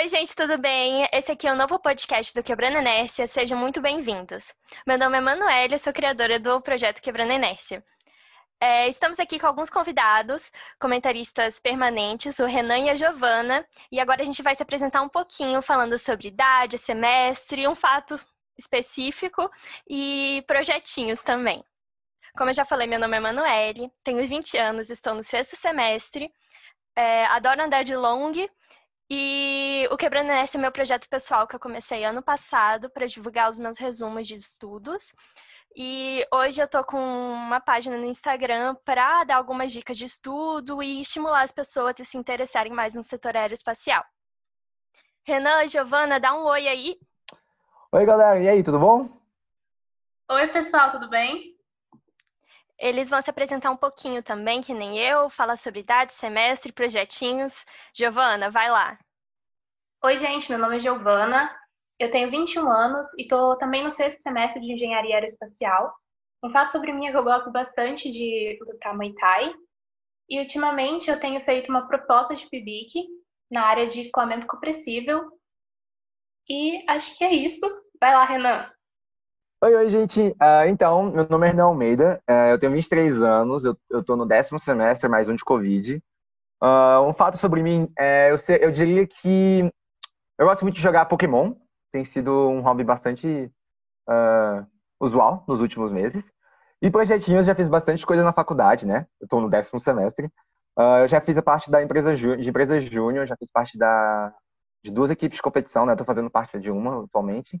Oi, gente, tudo bem? Esse aqui é o novo podcast do Quebrando Inércia. Sejam muito bem-vindos. Meu nome é Manuela, sou criadora do projeto Quebrando Inércia. É, estamos aqui com alguns convidados, comentaristas permanentes, o Renan e a Giovana, e agora a gente vai se apresentar um pouquinho falando sobre idade, semestre, um fato específico e projetinhos também. Como eu já falei, meu nome é Manuele, tenho 20 anos, estou no sexto semestre, é, adoro andar de long e o Quebrando Nessa é meu projeto pessoal que eu comecei ano passado para divulgar os meus resumos de estudos. E hoje eu tô com uma página no Instagram para dar algumas dicas de estudo e estimular as pessoas a se interessarem mais no setor aeroespacial. Renan, Giovana, dá um oi aí. Oi, galera, e aí, tudo bom? Oi, pessoal, tudo bem? Eles vão se apresentar um pouquinho também, que nem eu, falar sobre idade, semestre, projetinhos. Giovana, vai lá. Oi, gente, meu nome é Giovana, eu tenho 21 anos e estou também no sexto semestre de Engenharia Aeroespacial. Um fato sobre mim é que eu gosto bastante de lutar Muay Thai. E ultimamente eu tenho feito uma proposta de PIBIC na área de escoamento compressível. E acho que é isso. Vai lá, Renan. Oi, oi, gente. Uh, então, meu nome é Renan Almeida, uh, eu tenho 23 anos, eu, eu tô no décimo semestre, mais um de Covid. Uh, um fato sobre mim, é, eu, eu diria que eu gosto muito de jogar Pokémon, tem sido um hobby bastante usual nos últimos meses. E projetinhos, já fiz bastante coisa na faculdade, né? Eu tô no décimo semestre. eu já fiz a parte da empresa de empresa júnior, já fiz parte da, de duas equipes de competição, né? Tô fazendo parte de uma atualmente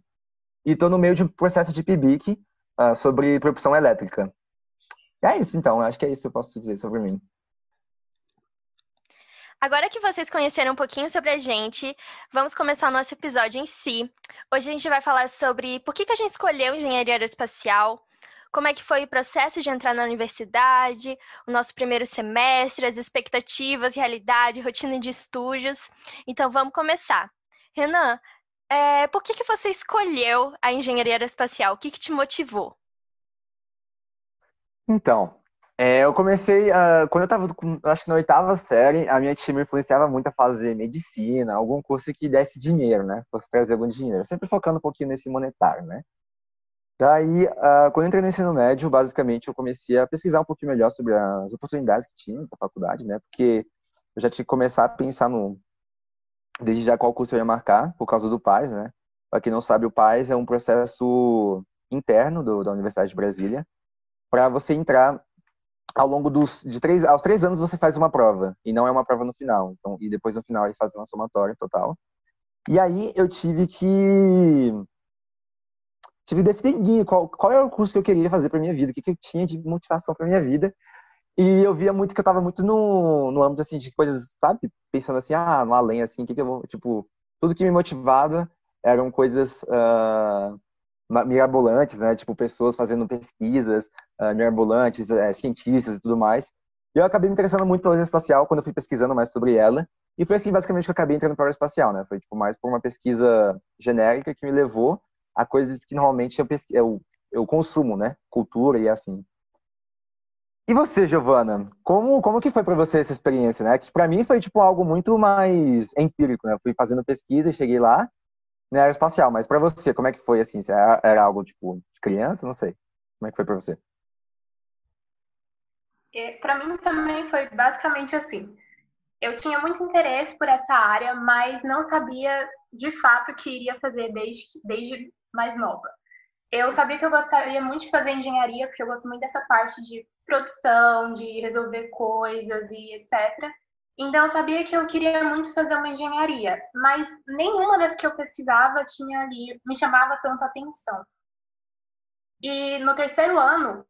e estou no meio de um processo de PIBIC uh, sobre propulsão elétrica. É isso, então. Acho que é isso que eu posso dizer sobre mim. Agora que vocês conheceram um pouquinho sobre a gente, vamos começar o nosso episódio em si. Hoje a gente vai falar sobre por que, que a gente escolheu engenharia aeroespacial, como é que foi o processo de entrar na universidade, o nosso primeiro semestre, as expectativas, realidade, rotina de estúdios. Então vamos começar. Renan, é, por que, que você escolheu a engenharia aeroespacial? O que, que te motivou? Então, é, eu comecei, uh, quando eu estava, acho que na oitava série, a minha tia me influenciava muito a fazer medicina, algum curso que desse dinheiro, né? Fosse trazer algum dinheiro. Sempre focando um pouquinho nesse monetário, né? Daí, uh, quando eu entrei no ensino médio, basicamente, eu comecei a pesquisar um pouquinho melhor sobre as oportunidades que tinha na faculdade, né? Porque eu já tinha que começar a pensar no, desde já qual curso eu ia marcar, por causa do PAIS, né? Para quem não sabe, o PAIS é um processo interno do, da Universidade de Brasília, para você entrar ao longo dos de três aos três anos você faz uma prova e não é uma prova no final. Então e depois no final eles fazem uma somatória total. E aí eu tive que tive que definir qual qual era o curso que eu queria fazer para minha vida o que, que eu tinha de motivação para minha vida e eu via muito que eu tava muito no, no âmbito, assim, de coisas, sabe? Pensando assim, ah, no além, assim, o que que eu vou... Tipo, tudo que me motivava eram coisas uh, mirabolantes, né? Tipo, pessoas fazendo pesquisas uh, mirabolantes, uh, cientistas e tudo mais. E eu acabei me interessando muito pela espacial quando eu fui pesquisando mais sobre ela. E foi assim, basicamente, que eu acabei entrando para a espacial, né? Foi, tipo, mais por uma pesquisa genérica que me levou a coisas que normalmente eu, pesqu... eu, eu consumo, né? Cultura e afim. E você, Giovana, como, como que foi para você essa experiência, né? Que para mim foi tipo algo muito mais empírico, né? Eu fui fazendo pesquisa cheguei lá na área espacial, mas para você, como é que foi assim? Era, era algo tipo de criança, não sei. Como é que foi para você? É, para mim também foi basicamente assim. Eu tinha muito interesse por essa área, mas não sabia de fato o que iria fazer desde, desde mais nova. Eu sabia que eu gostaria muito de fazer engenharia, porque eu gosto muito dessa parte de produção, de resolver coisas e etc. Então eu sabia que eu queria muito fazer uma engenharia, mas nenhuma das que eu pesquisava tinha ali me chamava tanta atenção. E no terceiro ano,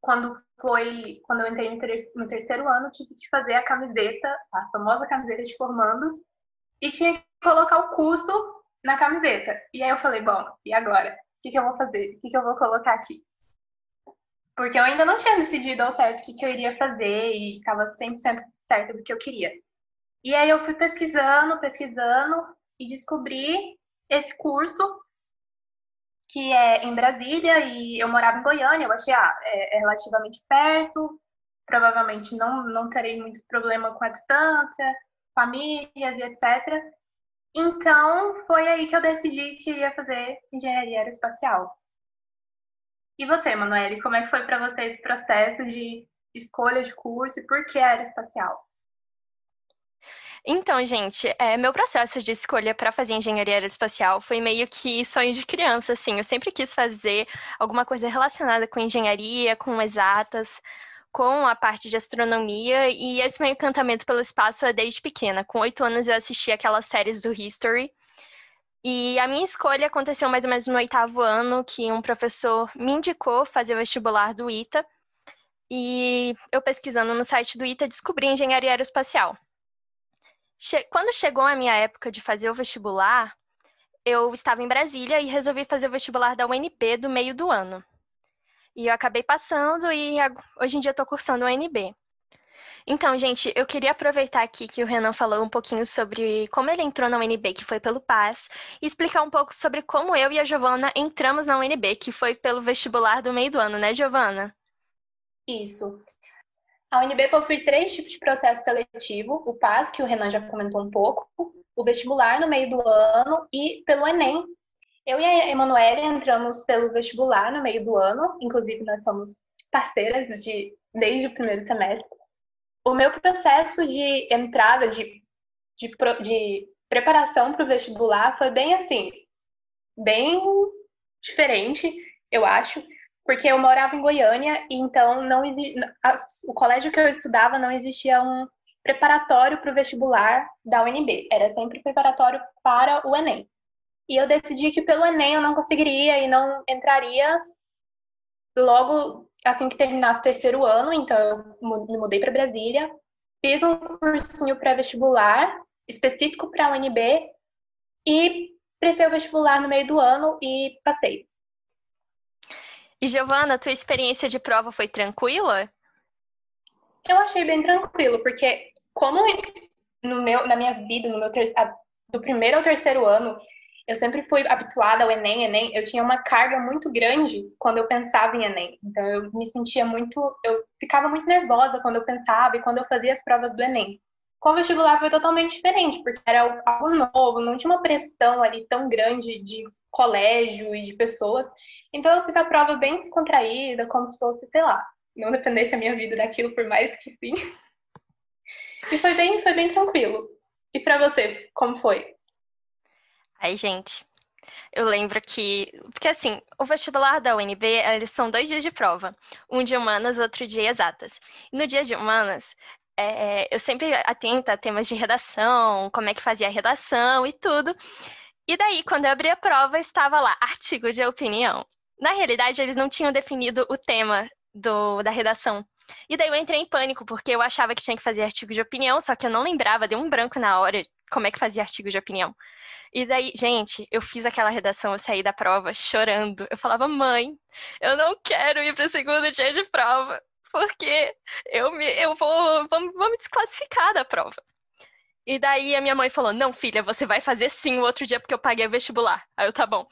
quando foi, quando eu entrei no terceiro ano, tive que fazer a camiseta, a famosa camiseta de formandos, e tinha que colocar o curso na camiseta. E aí eu falei, bom, e agora? Que, que eu vou fazer? O que, que eu vou colocar aqui? Porque eu ainda não tinha decidido ao certo o que, que eu iria fazer e estava 100% certa do que eu queria. E aí eu fui pesquisando, pesquisando e descobri esse curso que é em Brasília e eu morava em Goiânia. Eu achei, ah, é, é relativamente perto, provavelmente não, não terei muito problema com a distância, famílias e etc. Então, foi aí que eu decidi que ia fazer engenharia aeroespacial. E você, Manoel, como é que foi para você esse processo de escolha de curso e por que aeroespacial? Então, gente, é, meu processo de escolha para fazer engenharia aeroespacial foi meio que sonho de criança, assim. Eu sempre quis fazer alguma coisa relacionada com engenharia, com exatas, com a parte de astronomia, e esse meu encantamento pelo espaço é desde pequena. Com oito anos eu assisti aquelas séries do History, e a minha escolha aconteceu mais ou menos no oitavo ano, que um professor me indicou fazer o vestibular do ITA, e eu pesquisando no site do ITA descobri engenharia aeroespacial. Che Quando chegou a minha época de fazer o vestibular, eu estava em Brasília e resolvi fazer o vestibular da UNB do meio do ano. E eu acabei passando e hoje em dia estou cursando o UNB. Então, gente, eu queria aproveitar aqui que o Renan falou um pouquinho sobre como ele entrou na UNB, que foi pelo PAS, e explicar um pouco sobre como eu e a Giovana entramos na UNB, que foi pelo vestibular do meio do ano, né, Giovana? Isso. A UNB possui três tipos de processo seletivo: o PAS, que o Renan já comentou um pouco, o vestibular no meio do ano e pelo Enem, eu e a Emanuele entramos pelo vestibular no meio do ano, inclusive nós somos parceiras de, desde o primeiro semestre. O meu processo de entrada, de, de, de preparação para o vestibular foi bem assim, bem diferente, eu acho, porque eu morava em Goiânia e então não o colégio que eu estudava não existia um preparatório para o vestibular da UNB, era sempre preparatório para o Enem. E eu decidi que pelo Enem eu não conseguiria e não entraria logo assim que terminasse o terceiro ano, então eu me mudei para Brasília, fiz um cursinho pré-vestibular específico para a UNB e prestei o vestibular no meio do ano e passei. E Giovana, tua experiência de prova foi tranquila? Eu achei bem tranquilo, porque como no meu, na minha vida, no meu ter... do primeiro ao terceiro ano, eu sempre fui habituada ao Enem, Enem, eu tinha uma carga muito grande quando eu pensava em Enem. Então eu me sentia muito, eu ficava muito nervosa quando eu pensava e quando eu fazia as provas do Enem. Com o vestibular foi totalmente diferente, porque era algo novo, não tinha uma pressão ali tão grande de colégio e de pessoas. Então eu fiz a prova bem descontraída, como se fosse, sei lá, não dependesse a minha vida daquilo, por mais que sim. E foi bem, foi bem tranquilo. E para você, como foi? Ai, gente, eu lembro que. Porque assim, o vestibular da UNB, eles são dois dias de prova. Um de humanas, outro de exatas. E no dia de humanas, é, eu sempre atenta a temas de redação, como é que fazia a redação e tudo. E daí, quando eu abri a prova, estava lá, artigo de opinião. Na realidade, eles não tinham definido o tema do, da redação. E daí eu entrei em pânico, porque eu achava que tinha que fazer artigo de opinião, só que eu não lembrava, deu um branco na hora como é que fazia artigo de opinião. E daí, gente, eu fiz aquela redação, eu saí da prova chorando. Eu falava, mãe, eu não quero ir para o segundo dia de prova, porque eu, me, eu vou, vou, vou me desclassificar da prova. E daí a minha mãe falou: Não, filha, você vai fazer sim o outro dia porque eu paguei o vestibular. Aí eu, tá bom.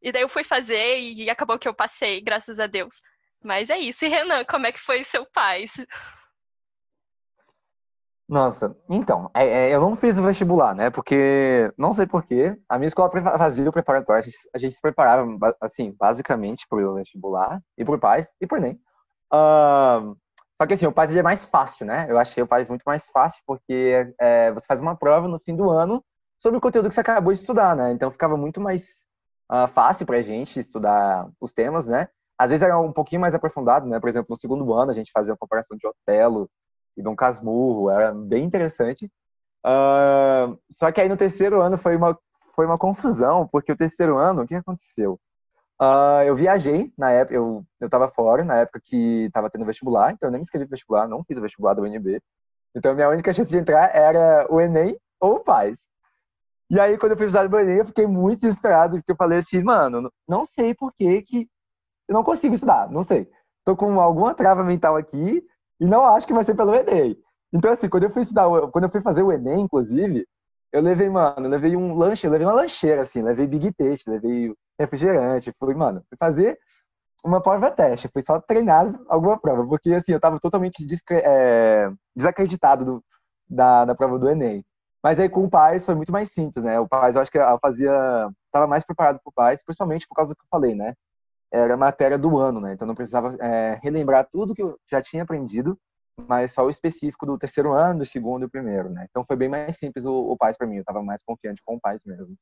E daí eu fui fazer e acabou que eu passei, graças a Deus. Mas é isso. E Renan, como é que foi seu pai? Nossa, então, é, é, eu não fiz o vestibular, né? Porque, não sei porquê, a minha escola fazia o preparatório, a gente, a gente se preparava, assim, basicamente pro vestibular, e pro PAIS, e pro ENEM. Uh, só que, assim, o PAIS ele é mais fácil, né? Eu achei o PAIS muito mais fácil, porque é, você faz uma prova no fim do ano sobre o conteúdo que você acabou de estudar, né? Então ficava muito mais uh, fácil pra gente estudar os temas, né? Às vezes era um pouquinho mais aprofundado, né? Por exemplo, no segundo ano a gente fazia uma comparação de Otelo, e Dom Casmurro, era bem interessante. Uh, só que aí no terceiro ano foi uma, foi uma confusão, porque o terceiro ano, o que aconteceu? Uh, eu viajei na época, eu, eu fora, na época que tava tendo vestibular, então eu nem me inscrevi vestibular, não fiz o vestibular do UNB. Então minha única chance de entrar era o Enem ou o PAIS. E aí, quando eu fui usar o Enem, eu fiquei muito desesperado, porque eu falei assim, mano, não sei por que que eu não consigo estudar, não sei. Tô com alguma trava mental aqui, e não acho que vai ser pelo Enem. Então, assim, quando eu fui estudar, quando eu fui fazer o Enem, inclusive, eu levei, mano, eu levei um lanche, eu levei uma lancheira, assim, levei Big Taste, levei refrigerante, fui, mano, fui fazer uma prova teste, fui só treinar alguma prova, porque, assim, eu tava totalmente é, desacreditado do, da, da prova do Enem. Mas aí com o Paz foi muito mais simples, né? O Paz eu acho que eu fazia. Tava mais preparado pro Paz, principalmente por causa do que eu falei, né? Era matéria do ano, né? Então não precisava é, relembrar tudo que eu já tinha aprendido, mas só o específico do terceiro ano, do segundo e do primeiro, né? Então foi bem mais simples o, o Paz para mim, eu tava mais confiante com o Paz mesmo.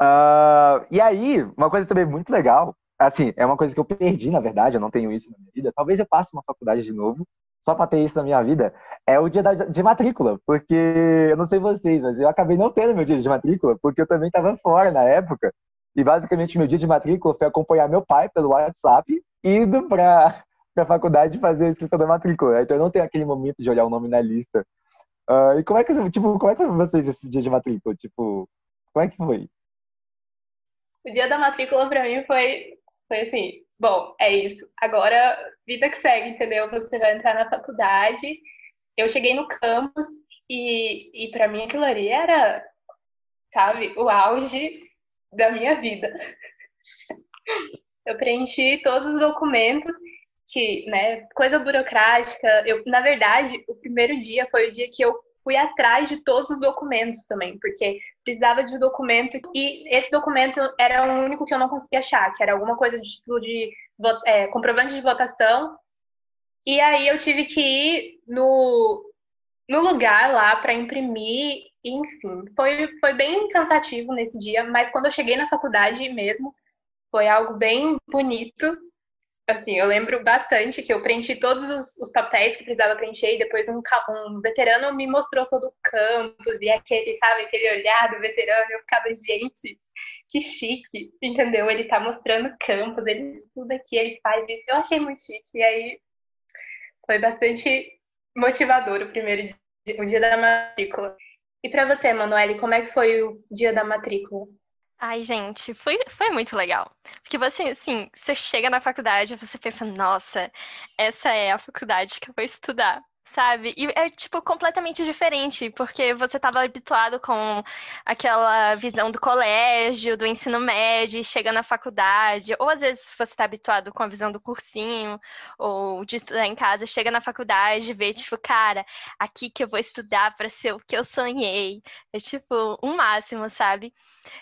Uh, e aí, uma coisa também muito legal, assim, é uma coisa que eu perdi, na verdade, eu não tenho isso na minha vida. Talvez eu passe uma faculdade de novo, só para ter isso na minha vida, é o dia da, de matrícula. Porque, eu não sei vocês, mas eu acabei não tendo meu dia de matrícula, porque eu também estava fora na época. E basicamente, meu dia de matrícula foi acompanhar meu pai pelo WhatsApp, indo para a faculdade fazer a inscrição da matrícula. Então, eu não tenho aquele momento de olhar o nome na lista. Uh, e como é que, tipo, como é que vocês esse dia de matrícula? Tipo, como é que foi? O dia da matrícula para mim foi, foi assim, bom, é isso. Agora, vida que segue, entendeu? Você vai entrar na faculdade. Eu cheguei no campus e, e para mim aquilo ali era, sabe, o auge da minha vida. Eu preenchi todos os documentos que, né, coisa burocrática. Eu, na verdade, o primeiro dia foi o dia que eu fui atrás de todos os documentos também, porque precisava de um documento e esse documento era o único que eu não conseguia achar, que era alguma coisa de título de é, comprovante de votação. E aí eu tive que ir no, no lugar lá para imprimir, enfim, foi, foi bem cansativo nesse dia, mas quando eu cheguei na faculdade mesmo, foi algo bem bonito assim, eu lembro bastante que eu preenchi todos os, os papéis que precisava preencher e depois um, um, veterano me mostrou todo o campus e aquele, sabe, aquele olhar do veterano, eu ficava, gente, que chique, entendeu? Ele tá mostrando campus, ele estuda aqui, ele faz isso. Eu achei muito chique. E aí foi bastante motivador o primeiro dia, o dia da matrícula. E para você, Manoel, como é que foi o dia da matrícula? Ai, gente, foi, foi muito legal. Porque você, assim, você chega na faculdade e você pensa, nossa, essa é a faculdade que eu vou estudar sabe? E é, tipo, completamente diferente, porque você estava habituado com aquela visão do colégio, do ensino médio, chega na faculdade, ou às vezes você está habituado com a visão do cursinho, ou de estudar em casa, chega na faculdade e vê, tipo, cara, aqui que eu vou estudar para ser o que eu sonhei. É, tipo, um máximo, sabe?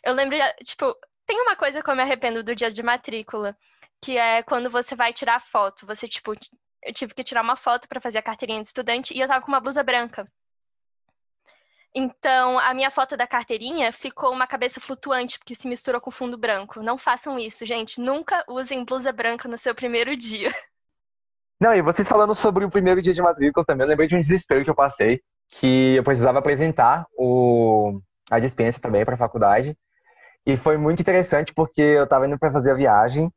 Eu lembro, tipo, tem uma coisa que eu me arrependo do dia de matrícula, que é quando você vai tirar foto, você, tipo, eu tive que tirar uma foto para fazer a carteirinha de estudante e eu tava com uma blusa branca. Então, a minha foto da carteirinha ficou uma cabeça flutuante, porque se misturou com fundo branco. Não façam isso, gente. Nunca usem blusa branca no seu primeiro dia. Não, e vocês falando sobre o primeiro dia de matrícula também, eu lembrei de um desespero que eu passei, que eu precisava apresentar o, a dispensa também para a faculdade. E foi muito interessante porque eu estava indo para fazer a viagem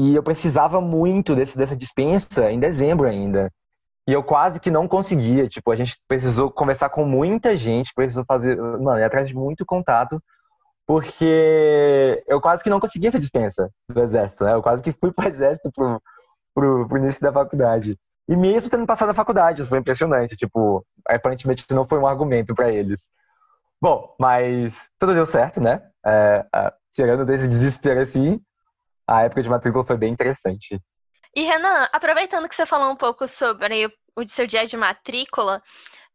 e eu precisava muito desse, dessa dispensa em dezembro ainda. E eu quase que não conseguia. Tipo, a gente precisou conversar com muita gente, precisou fazer, mano, ir atrás de muito contato, porque eu quase que não conseguia essa dispensa do exército, né? Eu quase que fui pro exército pro, pro, pro início da faculdade. E mesmo tendo passado a faculdade, isso foi impressionante. Tipo, aparentemente não foi um argumento para eles. Bom, mas tudo deu certo, né? É, é, tirando desse desespero assim, a época de matrícula foi bem interessante. E Renan, aproveitando que você falou um pouco sobre o seu dia de matrícula,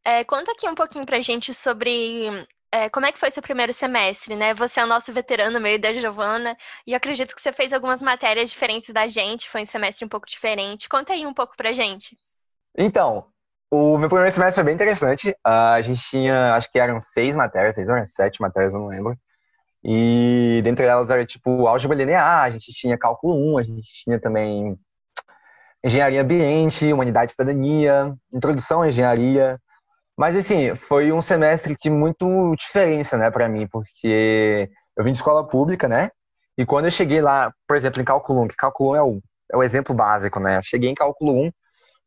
é, conta aqui um pouquinho pra gente sobre é, como é que foi seu primeiro semestre, né? Você é o nosso veterano meio da Giovana, e acredito que você fez algumas matérias diferentes da gente, foi um semestre um pouco diferente. Conta aí um pouco pra gente. Então, o meu primeiro semestre foi bem interessante. Uh, a gente tinha, acho que eram seis matérias, seis ou sete matérias, eu não lembro. E dentre elas era tipo álgebra linear, a gente tinha cálculo 1, a gente tinha também engenharia ambiente, humanidade e cidadania, introdução à engenharia. Mas assim, foi um semestre que muito diferença, né, para mim, porque eu vim de escola pública, né? E quando eu cheguei lá, por exemplo, em cálculo 1, que cálculo 1 é o, é o exemplo básico, né? Eu cheguei em cálculo 1,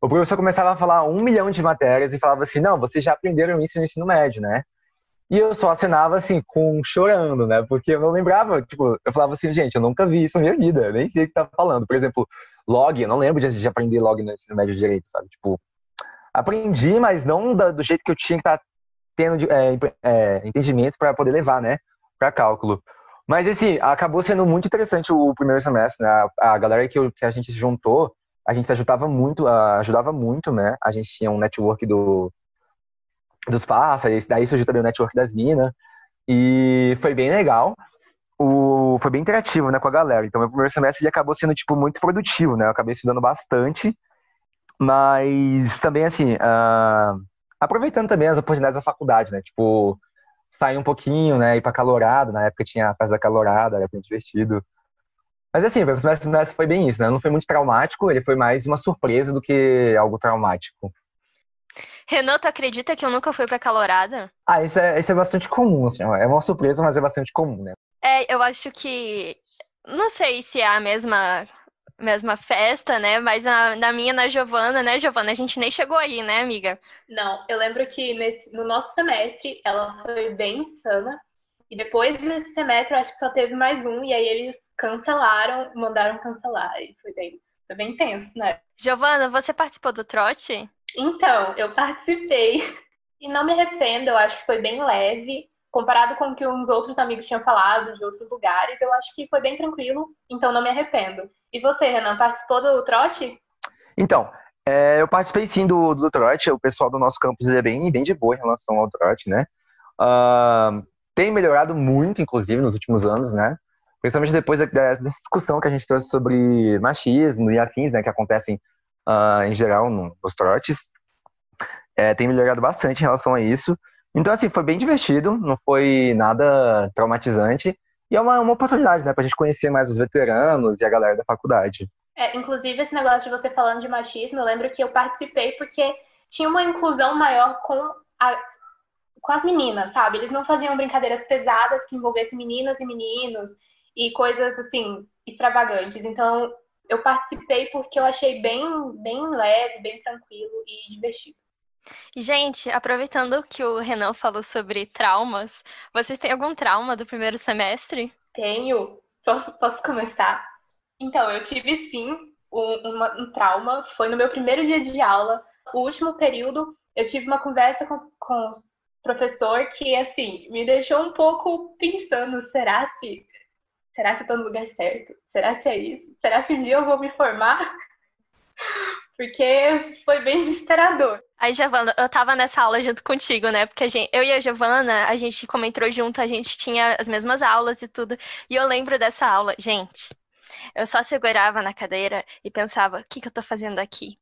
o professor começava a falar um milhão de matérias e falava assim: não, vocês já aprenderam isso no ensino médio, né? E eu só assinava assim, com chorando, né? Porque eu não lembrava, tipo, eu falava assim, gente, eu nunca vi isso na minha vida, eu nem sei o que tá falando. Por exemplo, log, eu não lembro de, de aprender log no ensino médio direito, sabe? Tipo, aprendi, mas não da, do jeito que eu tinha que estar tá tendo de, é, é, entendimento para poder levar, né? Para cálculo. Mas, assim, acabou sendo muito interessante o primeiro semestre, né? A, a galera que, eu, que a gente se juntou, a gente ajudava muito, ajudava muito, né? A gente tinha um network do, dos pássaros, daí surgiu também o network das minas. E foi bem legal. O, foi bem interativo, né, com a galera. Então, meu primeiro semestre ele acabou sendo, tipo, muito produtivo, né? Eu acabei estudando bastante. Mas também, assim, uh, aproveitando também as oportunidades da faculdade, né? Tipo, sair um pouquinho, né? Ir pra calorada. Na época tinha a festa da calorada, era bem divertido. Mas assim, o semestre, semestre foi bem isso, né? Não foi muito traumático, ele foi mais uma surpresa do que algo traumático. Renan, tu acredita que eu nunca fui pra calorada? Ah, isso é, isso é bastante comum, assim. É uma surpresa, mas é bastante comum, né? É, eu acho que. Não sei se é a mesma mesma festa, né? Mas na, na minha, na Giovana, né, Giovana? A gente nem chegou aí, né, amiga? Não, eu lembro que nesse, no nosso semestre ela foi bem insana. E depois desse semestre, eu acho que só teve mais um. E aí eles cancelaram, mandaram cancelar. E foi bem, foi bem tenso, né? Giovana, você participou do trote? Então, eu participei. E não me arrependo, eu acho que foi bem leve comparado com o que uns outros amigos tinham falado de outros lugares, eu acho que foi bem tranquilo, então não me arrependo. E você, Renan, participou do trote? Então, é, eu participei sim do, do trote, o pessoal do nosso campus é bem, bem de boa em relação ao trote, né? Uh, tem melhorado muito, inclusive, nos últimos anos, né? Principalmente depois da, dessa discussão que a gente trouxe sobre machismo e afins, né, que acontecem uh, em geral no, nos trotes. É, tem melhorado bastante em relação a isso. Então, assim, foi bem divertido, não foi nada traumatizante. E é uma, uma oportunidade, né, pra gente conhecer mais os veteranos e a galera da faculdade. É, inclusive, esse negócio de você falando de machismo, eu lembro que eu participei porque tinha uma inclusão maior com, a, com as meninas, sabe? Eles não faziam brincadeiras pesadas que envolvessem meninas e meninos e coisas, assim, extravagantes. Então, eu participei porque eu achei bem, bem leve, bem tranquilo e divertido. Gente, aproveitando que o Renan falou sobre traumas, vocês têm algum trauma do primeiro semestre? Tenho. Posso, posso começar? Então, eu tive sim um, uma, um trauma. Foi no meu primeiro dia de aula, o último período, eu tive uma conversa com, com o professor que, assim, me deixou um pouco pensando: será se. Será se estou no lugar certo? Será se é isso? Será se um dia eu vou me formar? Porque foi bem desesperador. Aí, Giovana, eu tava nessa aula junto contigo, né? Porque gente, eu e a Giovana, a gente, como entrou junto, a gente tinha as mesmas aulas e tudo. E eu lembro dessa aula. Gente, eu só segurava na cadeira e pensava: o que, que eu tô fazendo aqui?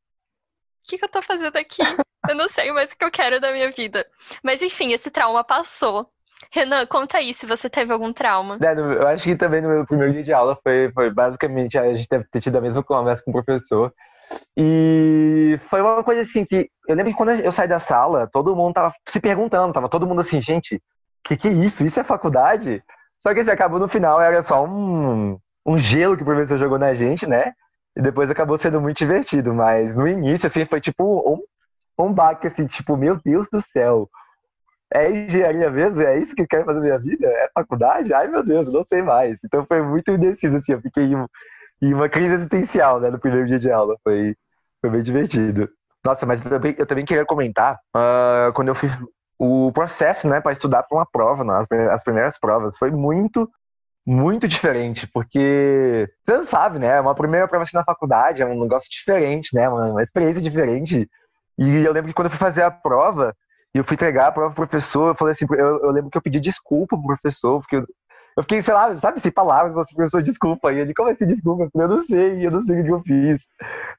O que, que eu tô fazendo aqui? Eu não sei mais o que eu quero da minha vida. Mas enfim, esse trauma passou. Renan, conta aí se você teve algum trauma. É, eu acho que também no meu primeiro dia de aula foi, foi basicamente a gente deve ter tido a mesma conversa com o professor. E foi uma coisa assim que eu lembro que quando eu saí da sala, todo mundo tava se perguntando, tava todo mundo assim, gente, que que é isso? Isso é faculdade? Só que assim, acabou no final, era só um, um gelo que o professor jogou na gente, né? E depois acabou sendo muito divertido, mas no início, assim, foi tipo um, um baque, assim, tipo, meu Deus do céu, é engenharia mesmo? É isso que eu quero fazer na minha vida? É faculdade? Ai, meu Deus, não sei mais. Então foi muito indeciso, assim, eu fiquei e uma crise existencial, né, no primeiro dia de aula. Foi, foi bem divertido. Nossa, mas eu também, eu também queria comentar uh, quando eu fiz o processo, né, para estudar para uma prova, né, as primeiras provas, foi muito, muito diferente, porque você não sabe, né, uma primeira prova assim na faculdade é um negócio diferente, né, uma, uma experiência diferente. E eu lembro que quando eu fui fazer a prova, e eu fui entregar a prova pro professor, eu falei assim, eu, eu lembro que eu pedi desculpa pro professor, porque eu, eu fiquei, sei lá, sabe, sem palavras, você professor, desculpa. E ele, como assim, desculpa? Eu não sei, eu não sei o que eu fiz.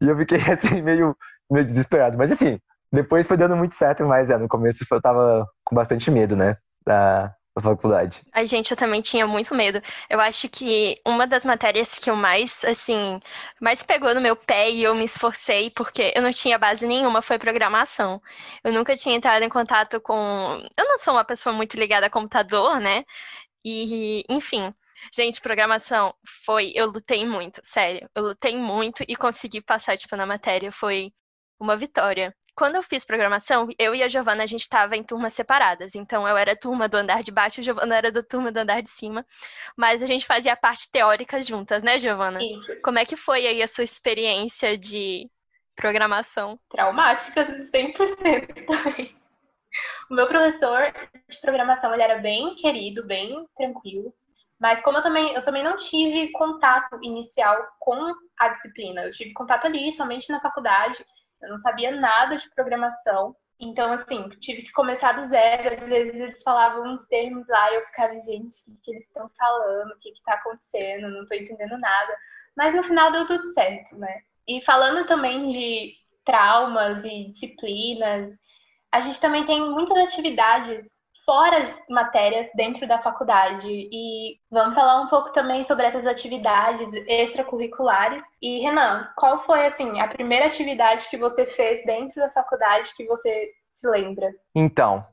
E eu fiquei, assim, meio, meio desesperado. Mas, assim, depois foi dando muito certo, mas, é, no começo eu tava com bastante medo, né, da, da faculdade. Ai, gente, eu também tinha muito medo. Eu acho que uma das matérias que eu mais, assim, mais pegou no meu pé e eu me esforcei, porque eu não tinha base nenhuma, foi programação. Eu nunca tinha entrado em contato com. Eu não sou uma pessoa muito ligada a computador, né? E, enfim. Gente, programação foi. Eu lutei muito, sério. Eu lutei muito e consegui passar, tipo, na matéria. Foi uma vitória. Quando eu fiz programação, eu e a Giovana, a gente estava em turmas separadas. Então, eu era turma do andar de baixo, a Giovana era do turma do andar de cima. Mas a gente fazia a parte teórica juntas, né, Giovana? Isso. Como é que foi aí a sua experiência de programação? Traumática, 100% também. O meu professor de programação, ele era bem querido, bem tranquilo. Mas como eu também, eu também não tive contato inicial com a disciplina, eu tive contato ali somente na faculdade, eu não sabia nada de programação. Então, assim, tive que começar do zero. Às vezes eles falavam uns termos lá e eu ficava, gente, o que, que eles estão falando? O que está acontecendo? Não estou entendendo nada. Mas no final deu tudo certo, né? E falando também de traumas e disciplinas, a gente também tem muitas atividades fora as matérias dentro da faculdade. E vamos falar um pouco também sobre essas atividades extracurriculares. E Renan, qual foi assim a primeira atividade que você fez dentro da faculdade que você se lembra? Então,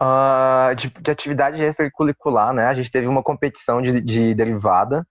uh, de, de, atividade extracurricular, né? A gente teve uma competição de, de derivada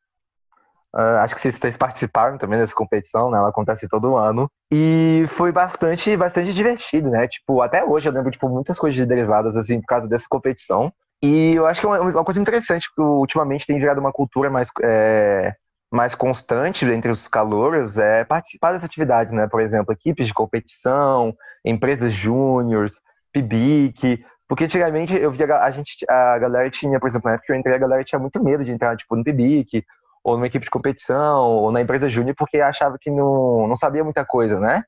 Uh, acho que vocês, vocês, participaram também dessa competição, né? Ela acontece todo ano. E foi bastante, bastante divertido, né? Tipo, até hoje eu lembro, tipo, muitas coisas de derivadas, assim, por causa dessa competição. E eu acho que é uma, uma coisa interessante, porque ultimamente tem virado uma cultura mais, é, mais constante entre os calouros, é participar dessas atividades, né? Por exemplo, equipes de competição, empresas júniores, PIBIC, porque antigamente eu via a gente, a galera tinha, por exemplo, na época que eu entrei, a galera tinha muito medo de entrar, tipo, no PIBIC, ou numa equipe de competição, ou na empresa júnior, porque achava que não, não sabia muita coisa, né?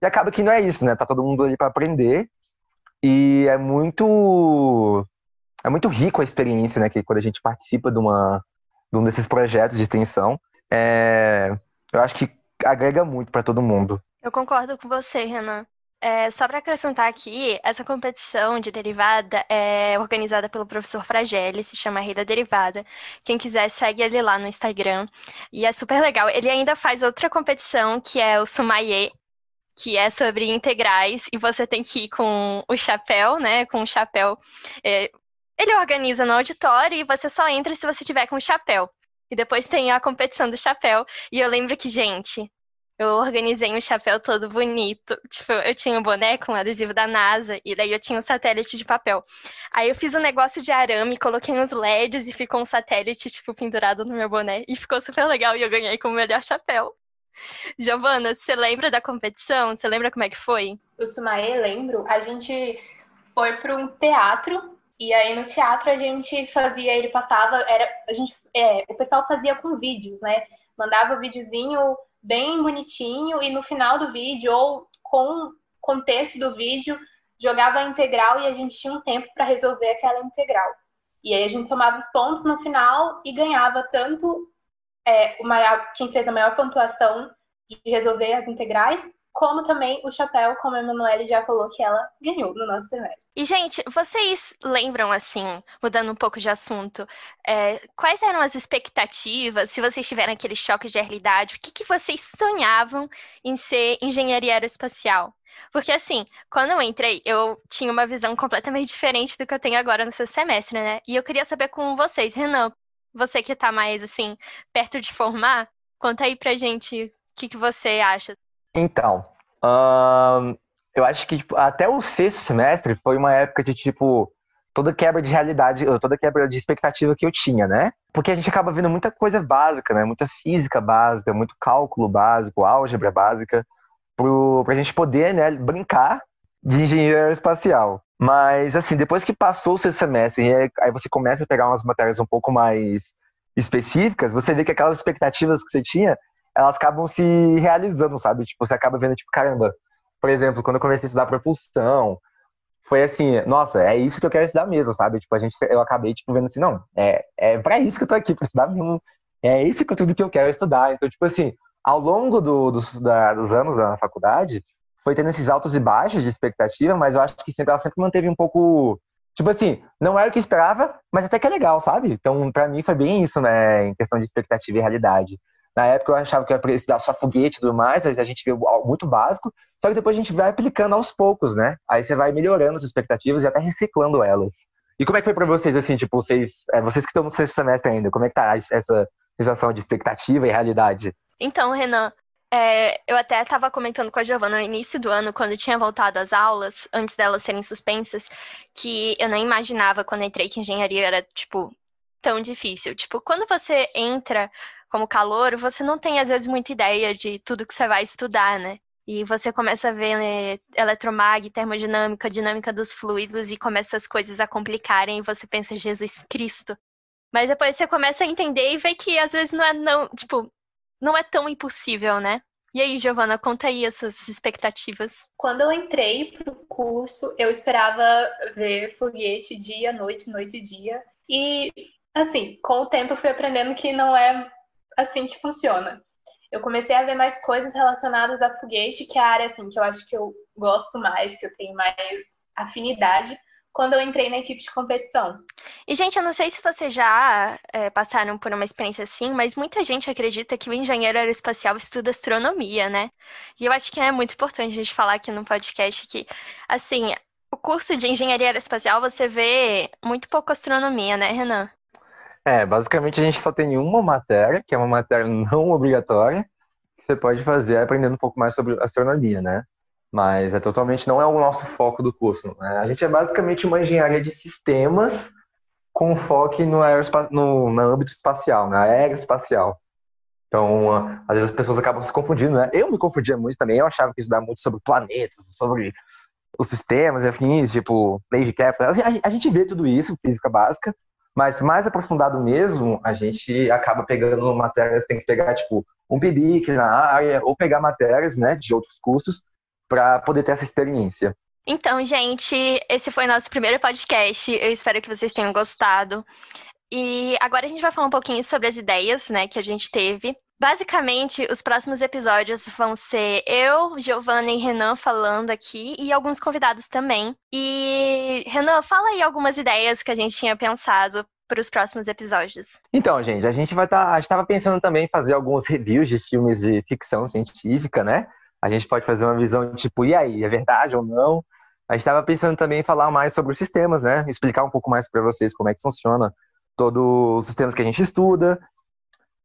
E acaba que não é isso, né? Tá todo mundo ali para aprender. E é muito é muito rico a experiência, né? Que quando a gente participa de, uma, de um desses projetos de extensão, é, eu acho que agrega muito para todo mundo. Eu concordo com você, Renan. É, só para acrescentar aqui, essa competição de derivada é organizada pelo professor Fragelli, se chama Rei da Derivada. Quem quiser, segue ele lá no Instagram. E é super legal. Ele ainda faz outra competição, que é o Sumaie, que é sobre integrais, e você tem que ir com o chapéu, né? Com o chapéu. É, ele organiza no auditório e você só entra se você tiver com o chapéu. E depois tem a competição do chapéu. E eu lembro que, gente, eu organizei um chapéu todo bonito. Tipo, eu tinha um boné com adesivo da NASA e daí eu tinha um satélite de papel. Aí eu fiz um negócio de arame, coloquei uns LEDs e ficou um satélite, tipo, pendurado no meu boné. E ficou super legal e eu ganhei como melhor chapéu. Giovana, você lembra da competição? Você lembra como é que foi? O Sumaê, lembro. A gente foi para um teatro e aí no teatro a gente fazia, ele passava, era, a gente, é, o pessoal fazia com vídeos, né? Mandava videozinho bem bonitinho e no final do vídeo ou com contexto do vídeo jogava a integral e a gente tinha um tempo para resolver aquela integral. E aí a gente somava os pontos no final e ganhava tanto é, o maior, quem fez a maior pontuação de resolver as integrais, como também o chapéu, como a Emanuele já falou que ela ganhou no nosso semestre. E, gente, vocês lembram, assim, mudando um pouco de assunto, é, quais eram as expectativas, se vocês tiveram aquele choque de realidade, o que, que vocês sonhavam em ser engenharia aeroespacial? Porque, assim, quando eu entrei, eu tinha uma visão completamente diferente do que eu tenho agora no seu semestre, né? E eu queria saber com vocês, Renan, você que tá mais, assim, perto de formar, conta aí pra gente o que, que você acha. Então, hum, eu acho que tipo, até o sexto semestre foi uma época de, tipo, toda quebra de realidade, toda quebra de expectativa que eu tinha, né? Porque a gente acaba vendo muita coisa básica, né? Muita física básica, muito cálculo básico, álgebra básica, pro, pra gente poder, né, brincar de engenharia espacial. Mas, assim, depois que passou o seu semestre, e aí você começa a pegar umas matérias um pouco mais específicas, você vê que aquelas expectativas que você tinha, elas acabam se realizando, sabe? Tipo, você acaba vendo, tipo, caramba, por exemplo, quando eu comecei a estudar propulsão, foi assim, nossa, é isso que eu quero estudar mesmo, sabe? Tipo, a gente, eu acabei, tipo, vendo assim, não, é, é pra isso que eu tô aqui, pra estudar mesmo, é esse tudo que eu quero estudar. Então, tipo assim, ao longo do, dos, da, dos anos da faculdade, foi tendo esses altos e baixos de expectativa, mas eu acho que sempre, ela sempre manteve um pouco. Tipo assim, não era o que esperava, mas até que é legal, sabe? Então, para mim, foi bem isso, né? Em questão de expectativa e realidade. Na época eu achava que eu ia só foguete e tudo mais, a gente viu algo muito básico, só que depois a gente vai aplicando aos poucos, né? Aí você vai melhorando as expectativas e até reciclando elas. E como é que foi para vocês, assim, tipo, vocês, é, vocês que estão no sexto semestre ainda, como é que tá essa sensação de expectativa e realidade? Então, Renan, é, eu até estava comentando com a Giovana no início do ano, quando tinha voltado às aulas, antes delas serem suspensas, que eu não imaginava quando entrei que engenharia era, tipo, tão difícil. Tipo, quando você entra como calor, você não tem, às vezes, muita ideia de tudo que você vai estudar, né? E você começa a ver né, eletromag, termodinâmica, dinâmica dos fluidos, e começa as coisas a complicarem, e você pensa, Jesus Cristo. Mas depois você começa a entender e vê que às vezes não é não, tipo, não é tão impossível, né? E aí, Giovana, conta aí as suas expectativas. Quando eu entrei pro curso, eu esperava ver foguete dia, noite, noite, dia. E, assim, com o tempo eu fui aprendendo que não é assim que funciona. Eu comecei a ver mais coisas relacionadas a foguete, que é a área, assim, que eu acho que eu gosto mais, que eu tenho mais afinidade quando eu entrei na equipe de competição. E, gente, eu não sei se vocês já é, passaram por uma experiência assim, mas muita gente acredita que o engenheiro aeroespacial estuda astronomia, né? E eu acho que é muito importante a gente falar aqui no podcast que, assim, o curso de engenharia aeroespacial você vê muito pouco astronomia, né, Renan? É, basicamente a gente só tem uma matéria, que é uma matéria não obrigatória, que você pode fazer aprendendo um pouco mais sobre astronomia, né? mas é totalmente não é o nosso foco do curso. Né? A gente é basicamente uma engenharia de sistemas com foco no, no, no âmbito espacial, na aeroespacial. Então, às vezes as pessoas acabam se confundindo, né? Eu me confundia muito também, eu achava que estudar muito sobre planetas, sobre os sistemas e afins, tipo, lei de Kepler. A gente vê tudo isso, física básica, mas mais aprofundado mesmo, a gente acaba pegando matérias, tem que pegar, tipo, um PIBIC na área, ou pegar matérias, né, de outros cursos, para poder ter essa experiência. Então, gente, esse foi nosso primeiro podcast. Eu espero que vocês tenham gostado. E agora a gente vai falar um pouquinho sobre as ideias, né, que a gente teve. Basicamente, os próximos episódios vão ser eu, Giovanna e Renan falando aqui e alguns convidados também. E Renan, fala aí algumas ideias que a gente tinha pensado para os próximos episódios. Então, gente, a gente vai estar, tá, estava pensando também em fazer alguns reviews de filmes de ficção científica, né? a gente pode fazer uma visão tipo, e aí, é verdade ou não? A gente estava pensando também em falar mais sobre os sistemas, né? Explicar um pouco mais para vocês como é que funciona todos os sistemas que a gente estuda.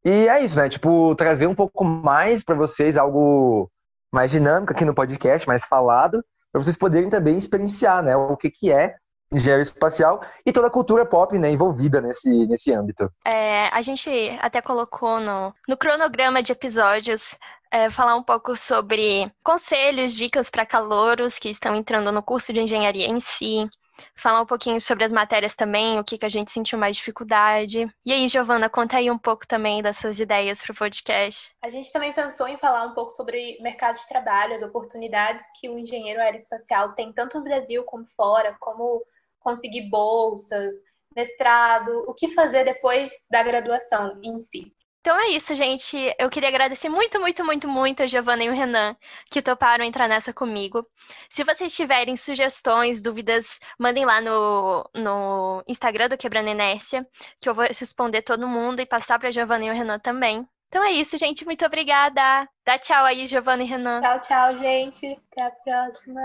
E é isso, né? Tipo, trazer um pouco mais para vocês algo mais dinâmico aqui no podcast, mais falado, para vocês poderem também experienciar, né? O que, que é engenharia espacial e toda a cultura pop né, envolvida nesse, nesse âmbito. É, a gente até colocou no, no cronograma de episódios é, falar um pouco sobre conselhos, dicas para calouros que estão entrando no curso de engenharia em si. Falar um pouquinho sobre as matérias também, o que, que a gente sentiu mais dificuldade. E aí, Giovana, conta aí um pouco também das suas ideias para o podcast. A gente também pensou em falar um pouco sobre mercado de trabalho, as oportunidades que o engenheiro aeroespacial tem tanto no Brasil como fora, como conseguir bolsas, mestrado, o que fazer depois da graduação em si. Então é isso, gente. Eu queria agradecer muito, muito, muito, muito a Giovana e o Renan que toparam entrar nessa comigo. Se vocês tiverem sugestões, dúvidas, mandem lá no, no Instagram do Quebrando Inércia, que eu vou responder todo mundo e passar para a Giovana e o Renan também. Então é isso, gente. Muito obrigada. Dá tchau aí, Giovana e Renan. Tchau, tchau, gente. Até a próxima.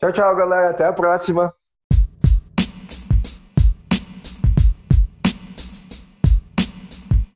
Tchau, tchau, galera. Até a próxima.